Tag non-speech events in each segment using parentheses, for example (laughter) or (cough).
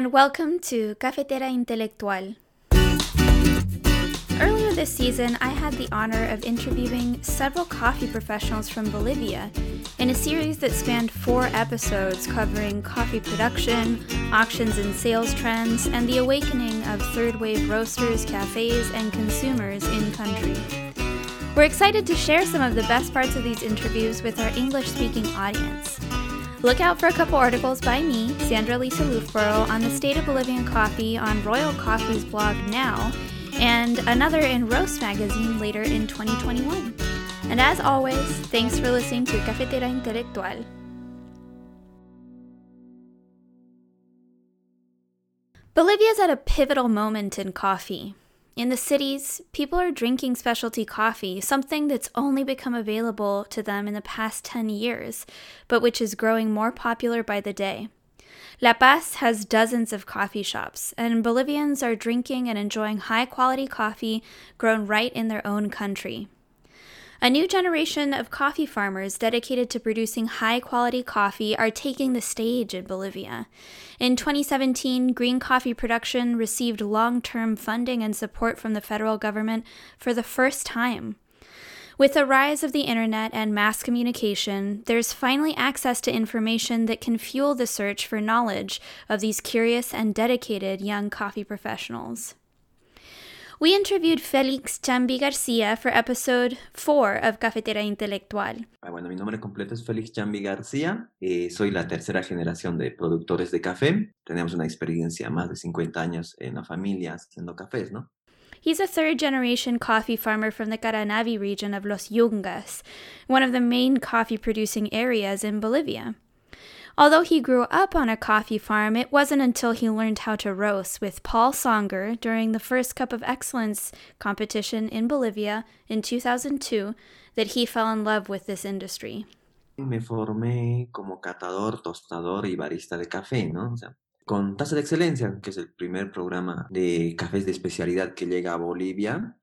and welcome to Cafetera Intelectual. Earlier this season, I had the honor of interviewing several coffee professionals from Bolivia in a series that spanned four episodes covering coffee production, auctions and sales trends, and the awakening of third wave roasters, cafes, and consumers in country. We're excited to share some of the best parts of these interviews with our English speaking audience. Look out for a couple articles by me, Sandra Lisa Loofbourrow, on the state of Bolivian coffee on Royal Coffee's blog now, and another in Roast magazine later in 2021. And as always, thanks for listening to Cafetera Intelectual. Bolivia is at a pivotal moment in coffee. In the cities, people are drinking specialty coffee, something that's only become available to them in the past 10 years, but which is growing more popular by the day. La Paz has dozens of coffee shops, and Bolivians are drinking and enjoying high quality coffee grown right in their own country. A new generation of coffee farmers dedicated to producing high quality coffee are taking the stage in Bolivia. In 2017, green coffee production received long term funding and support from the federal government for the first time. With the rise of the internet and mass communication, there's finally access to information that can fuel the search for knowledge of these curious and dedicated young coffee professionals. We interviewed Félix Chambi García for episode 4 of Cafetera Intelectual. Ah, bueno, mi nombre completo es Félix Chambi García. Eh, soy la tercera generación de productores de café. Tenemos una experiencia más de 50 años en la familia haciendo cafés, ¿no? He's a third generation coffee farmer from the Caranavi region of Los Yungas, one of the main coffee producing areas in Bolivia. Although he grew up on a coffee farm, it wasn't until he learned how to roast with Paul Songer during the first Cup of Excellence competition in Bolivia in 2002 that he fell in love with this industry. Me formé como catador, tostador y barista de café, ¿no? O sea, con Taza de Excelencia, que es el primer programa de cafés de especialidad que llega a Bolivia.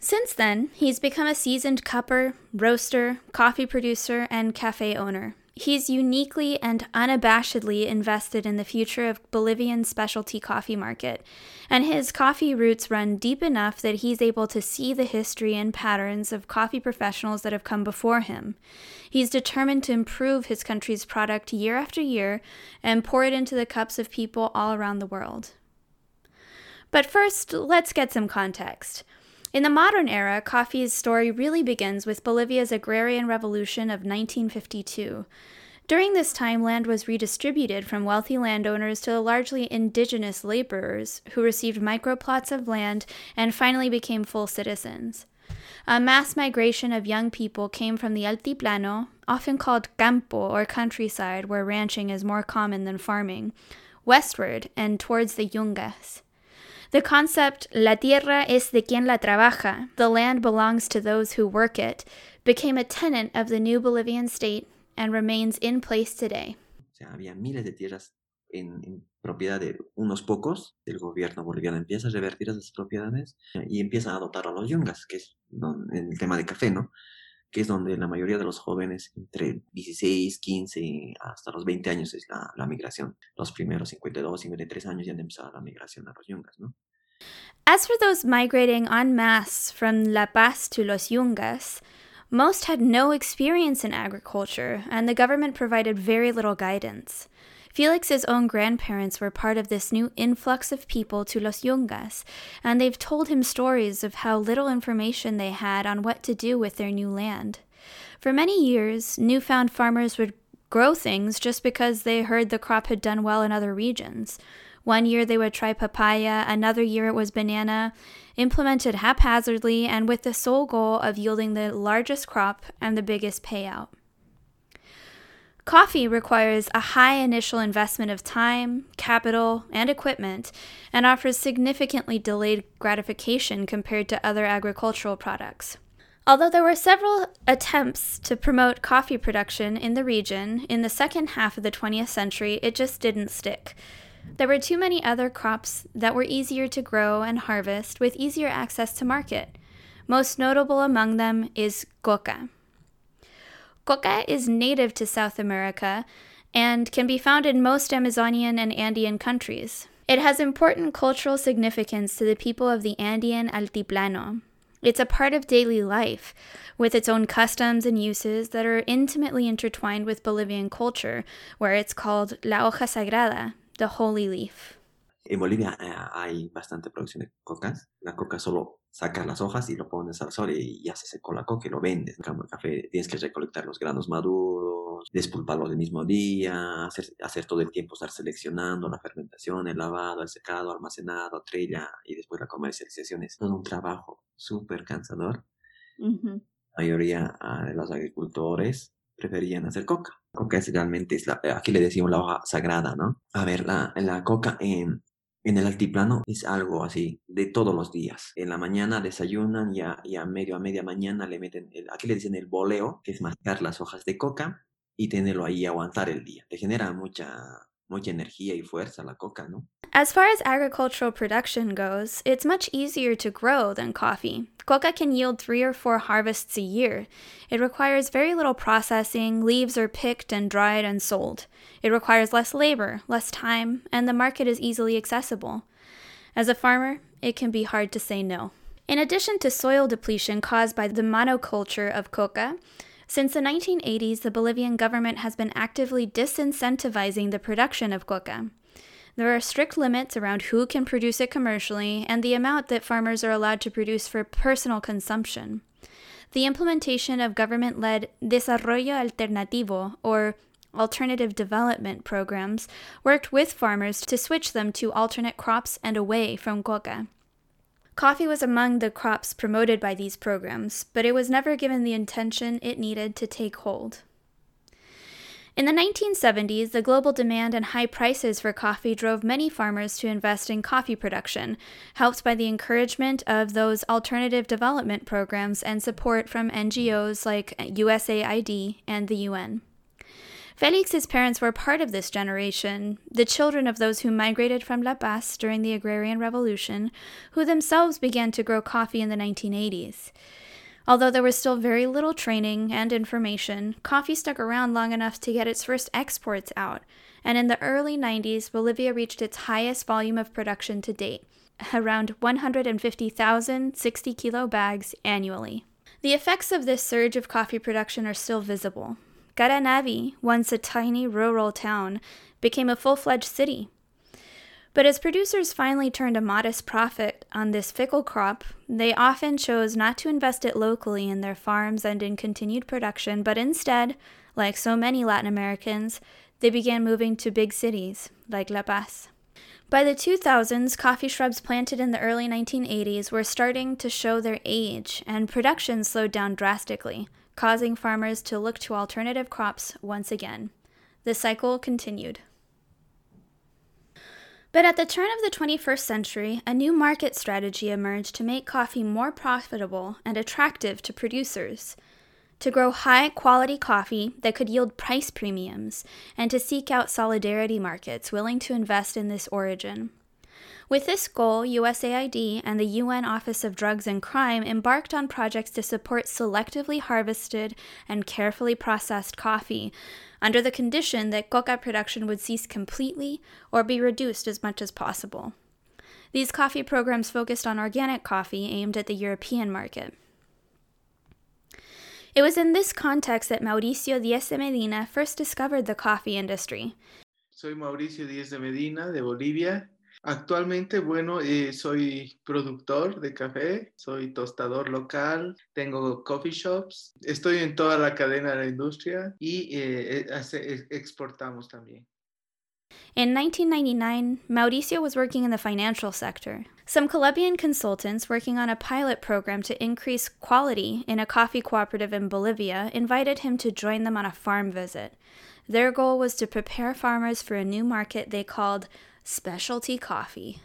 Since then, he's become a seasoned cupper, roaster, coffee producer, and cafe owner. He's uniquely and unabashedly invested in the future of Bolivian specialty coffee market, and his coffee roots run deep enough that he's able to see the history and patterns of coffee professionals that have come before him. He's determined to improve his country's product year after year and pour it into the cups of people all around the world. But first, let's get some context. In the modern era, coffee's story really begins with Bolivia's agrarian revolution of 1952. During this time, land was redistributed from wealthy landowners to the largely indigenous laborers who received microplots of land and finally became full citizens. A mass migration of young people came from the Altiplano, often called campo or countryside, where ranching is more common than farming, westward and towards the Yungas. The concept, la tierra es de quien la trabaja, the land belongs to those who work it, became a tenet of the new Bolivian state and remains in place today. O sea, había miles de tierras en, en, propiedad de unos pocos. El gobierno boliviano empieza a revertir esas propiedades y empieza a adoptar a los yungas, que es el tema de café, ¿no? Que es donde la mayoría de los jóvenes entre 16, 15 hasta los 20 años es la, la migración. Los primeros 52, 53 años ya han empezado la migración a los Yungas, ¿no? As for those migrating en masse from La Paz to Los Yungas, most had no experience in agriculture, and the government provided very little guidance. Felix's own grandparents were part of this new influx of people to Los Yungas, and they've told him stories of how little information they had on what to do with their new land. For many years, newfound farmers would grow things just because they heard the crop had done well in other regions. One year they would try papaya, another year it was banana, implemented haphazardly and with the sole goal of yielding the largest crop and the biggest payout. Coffee requires a high initial investment of time, capital, and equipment, and offers significantly delayed gratification compared to other agricultural products. Although there were several attempts to promote coffee production in the region in the second half of the 20th century, it just didn't stick. There were too many other crops that were easier to grow and harvest with easier access to market. Most notable among them is coca. Coca is native to South America and can be found in most Amazonian and Andean countries. It has important cultural significance to the people of the Andean Altiplano. It's a part of daily life, with its own customs and uses that are intimately intertwined with Bolivian culture, where it's called la hoja sagrada, the holy leaf. En Bolivia eh, hay bastante producción de cocas. La coca solo sacas las hojas y lo pones al sol y ya se secó la coca y lo vendes. En cambio, el café tienes que recolectar los granos maduros, despulparlos el mismo día, hacer, hacer todo el tiempo estar seleccionando la fermentación, el lavado, el secado, almacenado, trilla y después la comercialización. Es todo un trabajo súper cansador. La mayoría ah, de los agricultores preferían hacer coca. Coca es realmente, es la, aquí le decimos la hoja sagrada, ¿no? A ver, la, la coca en, en el altiplano es algo así, de todos los días. En la mañana desayunan y a, y a medio a media mañana le meten, el, aquí le dicen el boleo, que es mascar las hojas de coca y tenerlo ahí aguantar el día. Te genera mucha, mucha energía y fuerza la coca, ¿no? As far as agricultural production goes, it's much easier to grow than coffee. Coca can yield three or four harvests a year. It requires very little processing, leaves are picked and dried and sold. It requires less labor, less time, and the market is easily accessible. As a farmer, it can be hard to say no. In addition to soil depletion caused by the monoculture of coca, since the 1980s, the Bolivian government has been actively disincentivizing the production of coca. There are strict limits around who can produce it commercially and the amount that farmers are allowed to produce for personal consumption. The implementation of government led Desarrollo Alternativo, or alternative development programs, worked with farmers to switch them to alternate crops and away from coca. Coffee was among the crops promoted by these programs, but it was never given the attention it needed to take hold. In the 1970s, the global demand and high prices for coffee drove many farmers to invest in coffee production, helped by the encouragement of those alternative development programs and support from NGOs like USAID and the UN. Felix's parents were part of this generation, the children of those who migrated from La Paz during the Agrarian Revolution, who themselves began to grow coffee in the 1980s. Although there was still very little training and information, coffee stuck around long enough to get its first exports out, and in the early 90s, Bolivia reached its highest volume of production to date, around 150,000 60 kilo bags annually. The effects of this surge of coffee production are still visible. Caranavi, once a tiny rural town, became a full fledged city, but as producers finally turned a modest profit on this fickle crop, they often chose not to invest it locally in their farms and in continued production, but instead, like so many Latin Americans, they began moving to big cities like La Paz. By the 2000s, coffee shrubs planted in the early 1980s were starting to show their age, and production slowed down drastically, causing farmers to look to alternative crops once again. The cycle continued. But at the turn of the 21st century, a new market strategy emerged to make coffee more profitable and attractive to producers. To grow high quality coffee that could yield price premiums, and to seek out solidarity markets willing to invest in this origin. With this goal, USAID and the UN Office of Drugs and Crime embarked on projects to support selectively harvested and carefully processed coffee, under the condition that coca production would cease completely or be reduced as much as possible. These coffee programs focused on organic coffee aimed at the European market. It was in this context that Mauricio Díez de Medina first discovered the coffee industry. Soy Mauricio Díez de Medina de Bolivia Actualmente, bueno, eh, soy productor de café, soy tostador local, tengo coffee shops, estoy en toda la cadena de la industria y eh, eh exportamos también. In 1999, Mauricio was working in the financial sector. Some Colombian consultants working on a pilot program to increase quality in a coffee cooperative in Bolivia invited him to join them on a farm visit. Their goal was to prepare farmers for a new market they called Specialty Coffee.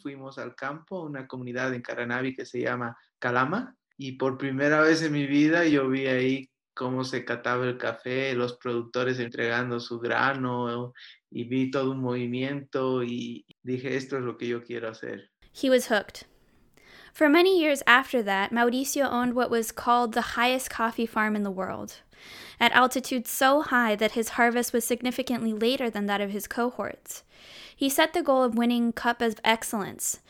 Fuimos al campo, una comunidad en Caranavi que se llama Calama, y por primera vez en mi vida yo vi ahí cómo se cataba el café, los productores entregando su grano, y vi todo un movimiento y dije, esto es lo que yo quiero hacer. He was hooked. For many years after that, Mauricio owned what was called the highest coffee farm in the world. At altitudes so high that his harvest was significantly later than that of his cohorts. He set the goal of winning Cup of Excellence,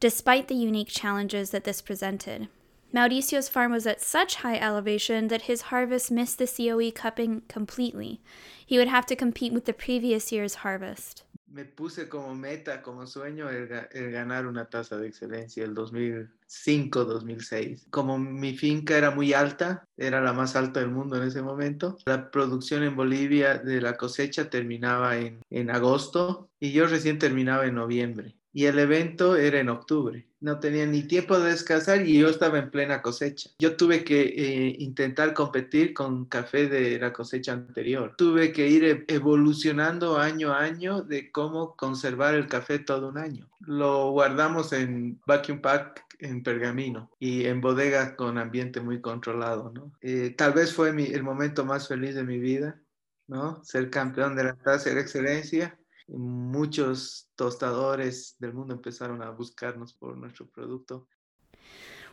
despite the unique challenges that this presented. Mauricio's farm was at such high elevation that his harvest missed the COE cupping completely. He would have to compete with the previous year's harvest. Me puse como meta, como sueño, el, ganar una tasa de excelencia el 2005-2006. Como mi finca era muy alta, era la más alta del mundo en ese momento, la producción en Bolivia de la cosecha terminaba en, en agosto y yo recién terminaba en noviembre y el evento era en octubre. No tenía ni tiempo de descansar y yo estaba en plena cosecha. Yo tuve que eh, intentar competir con café de la cosecha anterior. Tuve que ir e-, evolucionando año a año de cómo conservar el café todo un año. Lo guardamos en vacuum pack en pergamino y en bodega con ambiente muy controlado. ¿no? Eh, tal vez fue el momento más feliz de mi vida, ¿no? ser campeón de la tasa de excelencia muchos tostadores del mundo empezaron a buscarnos por nuestro producto.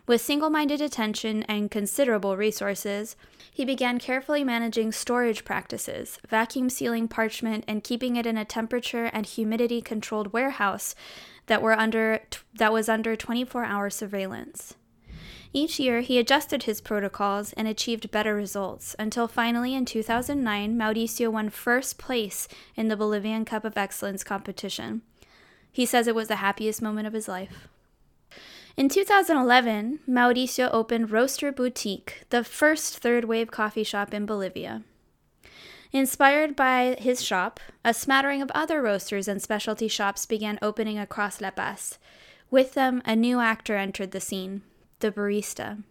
With single minded attention and considerable resources, he began carefully managing storage practices, vacuum sealing parchment, and keeping it in a temperature and humidity controlled warehouse that, were under, that was under 24 hour surveillance. Each year, he adjusted his protocols and achieved better results, until finally in 2009, Mauricio won first place in the Bolivian Cup of Excellence competition. He says it was the happiest moment of his life. In 2011, Mauricio opened Roaster Boutique, the first third wave coffee shop in Bolivia. Inspired by his shop, a smattering of other roasters and specialty shops began opening across La Paz. With them, a new actor entered the scene the barista.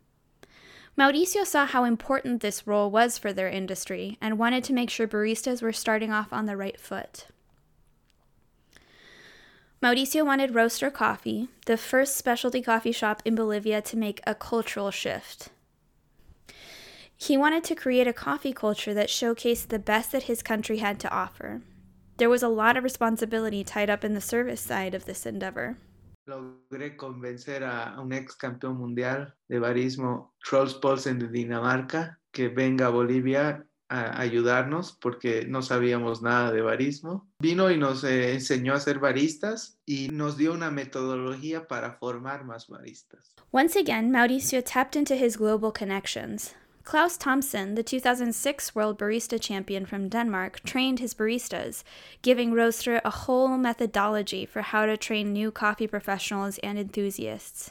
Mauricio saw how important this role was for their industry and wanted to make sure baristas were starting off on the right foot. Mauricio wanted Roaster Coffee, the first specialty coffee shop in Bolivia, to make a cultural shift. He wanted to create a coffee culture that showcased the best that his country had to offer. There was a lot of responsibility tied up in the service side of this endeavor. Logré convencer a, un ex campeón mundial de barismo, Trolls Paulsen de Dinamarca, que venga a Bolivia a ayudarnos porque no sabíamos nada de barismo. Vino y nos eh, enseñó a ser baristas y nos dio una metodología para formar más baristas. Once again, Mauricio tapped into his global connections. Klaus Thomsen, the 2006 World Barista Champion from Denmark, trained his baristas, giving Roaster a whole methodology for how to train new coffee professionals and enthusiasts.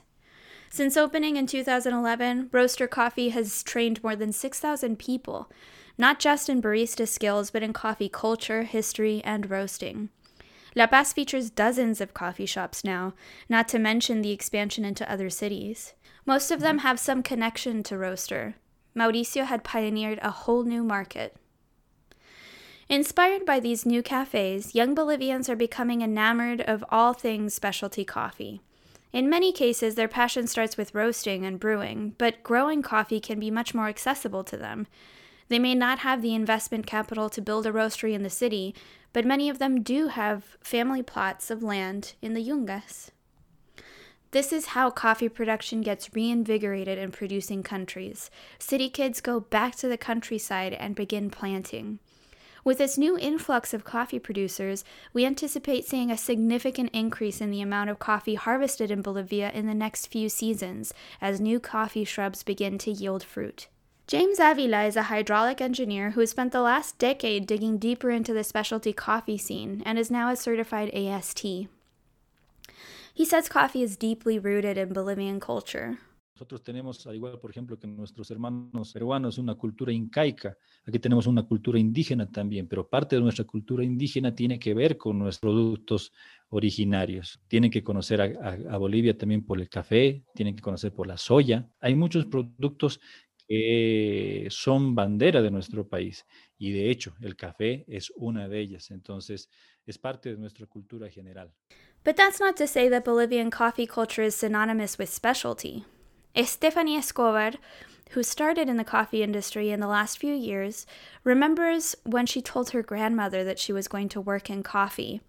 Since opening in 2011, Roaster Coffee has trained more than 6,000 people, not just in barista skills, but in coffee culture, history, and roasting. La Paz features dozens of coffee shops now, not to mention the expansion into other cities. Most of them mm-hmm. have some connection to Roaster, Mauricio had pioneered a whole new market. Inspired by these new cafes, young Bolivians are becoming enamored of all things specialty coffee. In many cases, their passion starts with roasting and brewing, but growing coffee can be much more accessible to them. They may not have the investment capital to build a roastery in the city, but many of them do have family plots of land in the Yungas. This is how coffee production gets reinvigorated in producing countries. City kids go back to the countryside and begin planting. With this new influx of coffee producers, we anticipate seeing a significant increase in the amount of coffee harvested in Bolivia in the next few seasons as new coffee shrubs begin to yield fruit. James Avila is a hydraulic engineer who has spent the last decade digging deeper into the specialty coffee scene and is now a certified AST. He says coffee is deeply rooted in Bolivian culture. Nosotros tenemos, al igual, por ejemplo, que nuestros hermanos peruanos, una cultura incaica. Aquí tenemos una cultura indígena también, pero parte de nuestra cultura indígena tiene que ver con nuestros productos originarios. Tienen que conocer a, a Bolivia también por el café, tienen que conocer por la soya. Hay muchos productos que son bandera de nuestro país y de hecho el café es una de ellas. Entonces, es parte de nuestra cultura general. But that's not to say that Bolivian coffee culture is synonymous with specialty. Estefania Escobar, who started in the coffee industry in the last few years, remembers when she told her grandmother that she was going to work in coffee.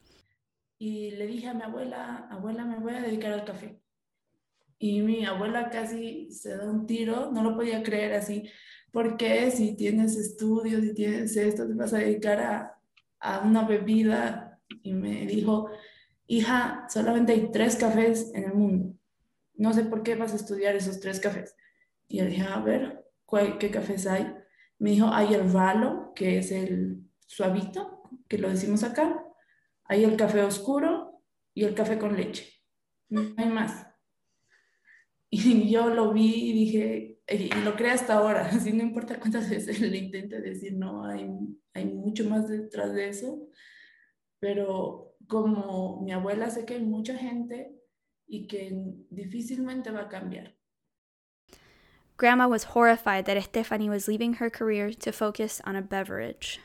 Y le dije a mi abuela, abuela, me voy a dedicar al café. Y mi abuela casi se da un tiro, no lo podía creer así. ¿por qué si tienes estudios, si tienes esto, te vas a dedicar a, a una bebida? Y me dijo, hija, solamente hay tres cafés en el mundo. No sé por qué vas a estudiar esos tres cafés. Y yo dije, a ver, ¿qué cafés hay? Me dijo, hay el Valo, que es el suavito, que lo decimos acá. Hay el café oscuro y el café con leche. No hay más. Y (laughs) yo lo vi y dije, y lo creo hasta ahora, (laughs) así no importa cuántas veces le intente decir, no, hay, hay mucho más detrás de eso, pero como mi abuela sé que hay mucha gente y que difícilmente va a cambiar. Grandma was horrified that Estefany was leaving her career to focus on a beverage.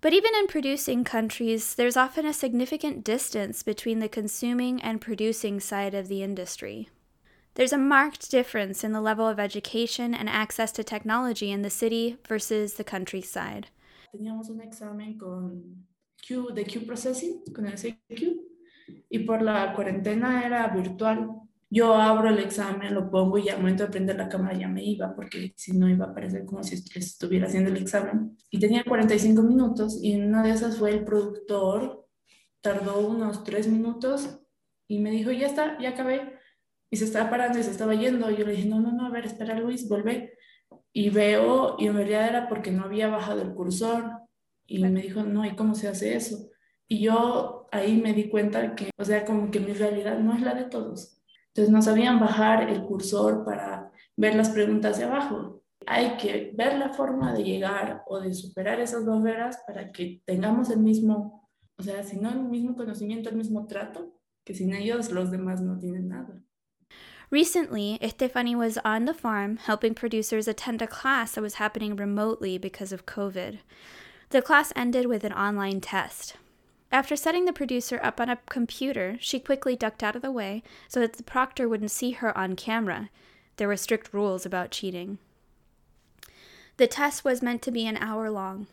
But even in producing countries, there's often a significant distance between the consuming and producing side of the industry. There's a marked difference in the level of education and access to technology in the city versus the countryside. Teníamos un examen con De Q Processing, con el CQ, y por la cuarentena era virtual. yo abro el examen, lo pongo y al momento de prender la cámara ya me iba, porque si no iba a parecer como si estuviera haciendo el examen. Y tenía 45 minutos y una de esas fue el productor, tardó unos 3 minutos y me dijo, ya está, ya acabé. Y se estaba parando y se estaba yendo. Y yo le dije, no, no, no, a ver, espera Luis, vuelve. Y veo, y en realidad era porque no había bajado el cursor. Y me dijo, no, ¿y cómo se hace eso? Y yo ahí me di cuenta que, o sea, como que mi realidad no es la de todos entonces no sabían bajar el cursor para ver las preguntas de abajo. Hay que ver la forma de llegar o de superar esas barreras para que tengamos el mismo, o sea, si no el mismo conocimiento, el mismo trato, que sin ellos los demás no tienen nada. Recently, Estefany was on the farm helping producers attend a class that was happening remotely because of COVID. The class ended with an online test. After setting the producer up on a computer, she quickly ducked out of the way so that the proctor wouldn't see her on camera. There were strict rules about cheating. The test was meant to be an hour long.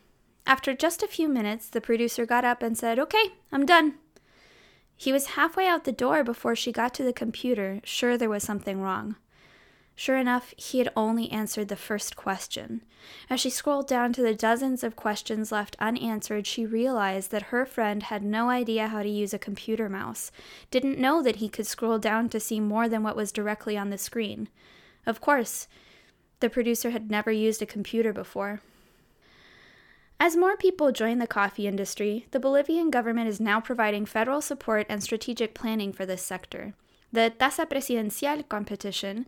After just a few minutes, the producer got up and said, Okay, I'm done. He was halfway out the door before she got to the computer, sure there was something wrong. Sure enough, he had only answered the first question. As she scrolled down to the dozens of questions left unanswered, she realized that her friend had no idea how to use a computer mouse, didn't know that he could scroll down to see more than what was directly on the screen. Of course, the producer had never used a computer before. As more people join the coffee industry, the Bolivian government is now providing federal support and strategic planning for this sector. The Taza Presidencial competition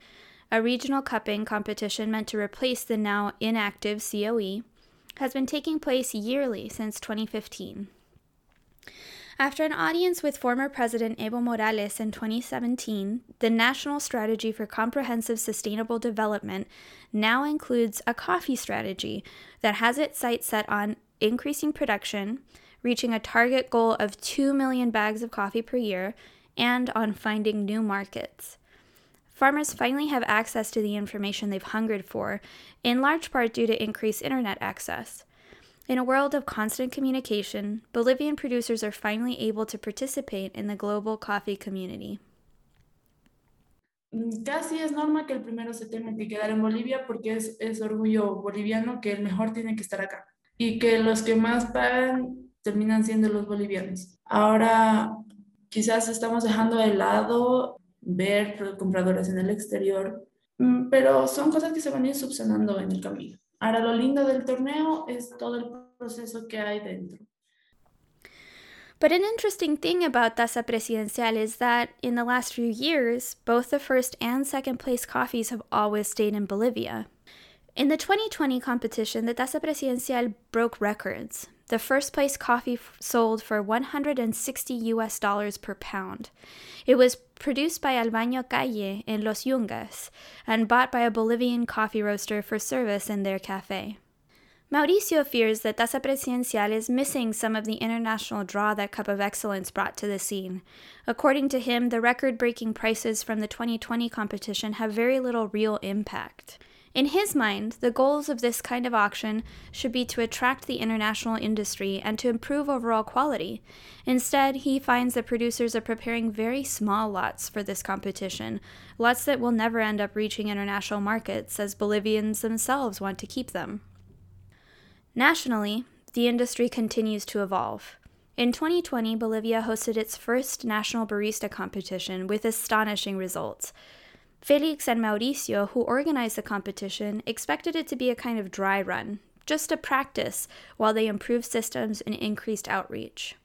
a regional cupping competition meant to replace the now inactive COE, has been taking place yearly since 2015. After an audience with former President Evo Morales in 2017, the National Strategy for Comprehensive Sustainable Development now includes a coffee strategy that has its sights set on increasing production, reaching a target goal of 2 million bags of coffee per year, and on finding new markets farmers finally have access to the information they've hungered for, in large part due to increased internet access. In a world of constant communication, Bolivian producers are finally able to participate in the global coffee community. Mm, casi es norma que el primero se tenga que quedar en Bolivia porque es, es orgullo boliviano que el mejor tiene que estar acá y que los que más pagan terminan siendo los bolivianos. Ahora quizás estamos dejando de lado ver compradores en el exterior, mm, pero son cosas que se van a ir subsanando en el camino. Ahora, lo lindo del torneo es todo el proceso que hay dentro. But an interesting thing about Taza Presidencial is that in the last few years, both the first and second place coffees have always stayed in Bolivia. In the 2020 competition, the Taza Presidencial broke records. The first place coffee f- sold for 160 US dollars per pound. It was produced by Albaño Calle in Los Yungas and bought by a Bolivian coffee roaster for service in their cafe. Mauricio fears that Taza Presidencial is missing some of the international draw that Cup of Excellence brought to the scene. According to him, the record breaking prices from the 2020 competition have very little real impact. In his mind, the goals of this kind of auction should be to attract the international industry and to improve overall quality. Instead, he finds that producers are preparing very small lots for this competition, lots that will never end up reaching international markets as Bolivians themselves want to keep them. Nationally, the industry continues to evolve. In 2020, Bolivia hosted its first national barista competition with astonishing results. Felix and Mauricio, who organized the competition, expected it to be a kind of dry run, just a practice while they improved systems and increased outreach.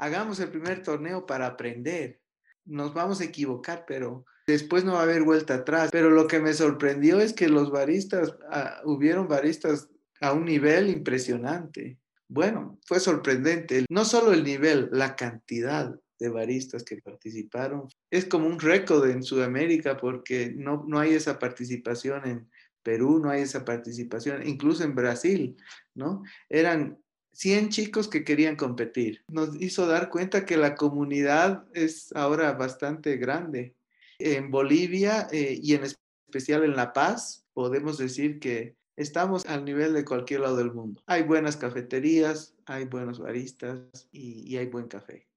Hagamos el primer torneo para aprender. Nos vamos a equivocar, pero después no va a haber vuelta atrás. Pero lo que me sorprendió es que los baristas, uh, hubieron baristas a un nivel impresionante. Bueno, fue sorprendente. No solo el nivel, la cantidad de baristas que participaron. Es como un récord en Sudamérica porque no, no hay esa participación en Perú, no hay esa participación, incluso en Brasil, ¿no? Eran 100 chicos que querían competir. Nos hizo dar cuenta que la comunidad es ahora bastante grande. En Bolivia eh, y en especial en La Paz, podemos decir que estamos al nivel de cualquier lado del mundo. Hay buenas cafeterías, hay buenos baristas y, y hay buen café.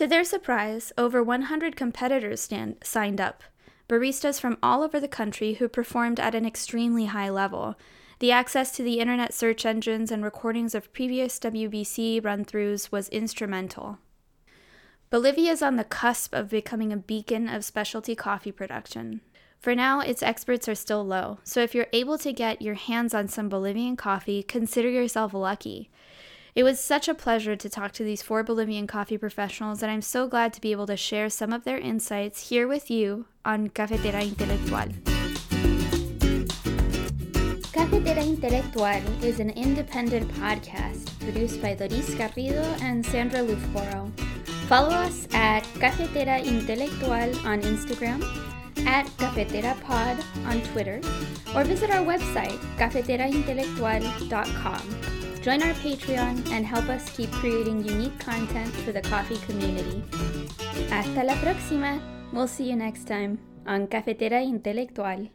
To their surprise, over 100 competitors stand, signed up, baristas from all over the country who performed at an extremely high level. The access to the internet search engines and recordings of previous WBC run throughs was instrumental. Bolivia is on the cusp of becoming a beacon of specialty coffee production. For now, its experts are still low, so if you're able to get your hands on some Bolivian coffee, consider yourself lucky. It was such a pleasure to talk to these four Bolivian coffee professionals, and I'm so glad to be able to share some of their insights here with you on Cafetera Intelectual. Cafetera Intelectual is an independent podcast produced by Doris Garrido and Sandra Loofbourrow. Follow us at Cafetera Intelectual on Instagram, at Cafetera Pod on Twitter, or visit our website, cafeteraintelectual.com. Join our Patreon and help us keep creating unique content for the coffee community. Hasta la próxima! We'll see you next time on Cafetera Intelectual.